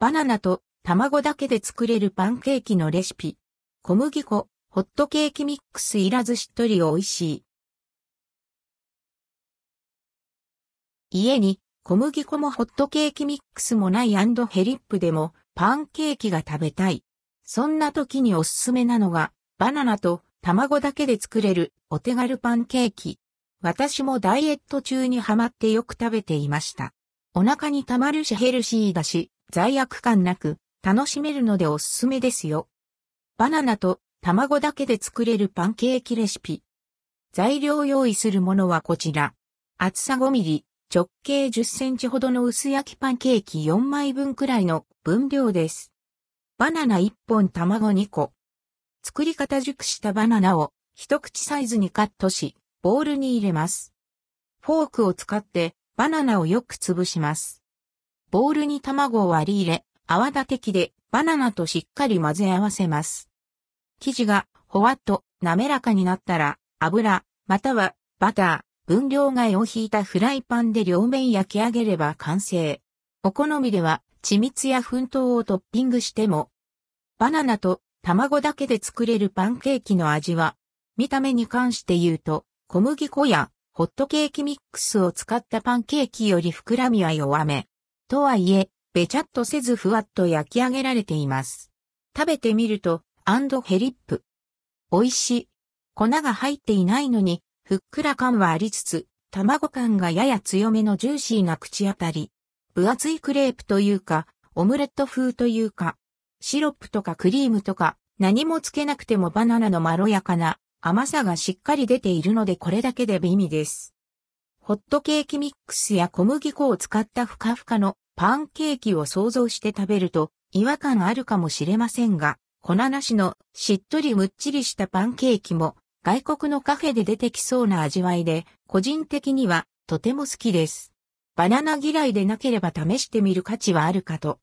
バナナと卵だけで作れるパンケーキのレシピ。小麦粉、ホットケーキミックスいらずしっとり美味しい。家に小麦粉もホットケーキミックスもないヘリップでもパンケーキが食べたい。そんな時におすすめなのがバナナと卵だけで作れるお手軽パンケーキ。私もダイエット中にハマってよく食べていました。お腹に溜まるしヘルシーだし、罪悪感なく楽しめるのでおすすめですよ。バナナと卵だけで作れるパンケーキレシピ。材料用意するものはこちら。厚さ5ミリ、直径10センチほどの薄焼きパンケーキ4枚分くらいの分量です。バナナ1本卵2個。作り方熟したバナナを一口サイズにカットし、ボウルに入れます。フォークを使ってバナナをよく潰します。ボウルに卵を割り入れ、泡立て器でバナナとしっかり混ぜ合わせます。生地がほわっと滑らかになったら油、またはバター、分量外を引いたフライパンで両面焼き上げれば完成。お好みでは緻密や粉糖をトッピングしても。バナナと卵だけで作れるパンケーキの味は、見た目に関して言うと、小麦粉やホットケーキミックスを使ったパンケーキより膨らみは弱め。とはいえ、べちゃっとせずふわっと焼き上げられています。食べてみると、アンドヘリップ。美味しい。粉が入っていないのに、ふっくら感はありつつ、卵感がやや強めのジューシーな口当たり。分厚いクレープというか、オムレット風というか、シロップとかクリームとか、何もつけなくてもバナナのまろやかな甘さがしっかり出ているのでこれだけで美味です。ホットケーキミックスや小麦粉を使ったふかふかのパンケーキを想像して食べると違和感あるかもしれませんが、粉なしのしっとりむっちりしたパンケーキも外国のカフェで出てきそうな味わいで、個人的にはとても好きです。バナナ嫌いでなければ試してみる価値はあるかと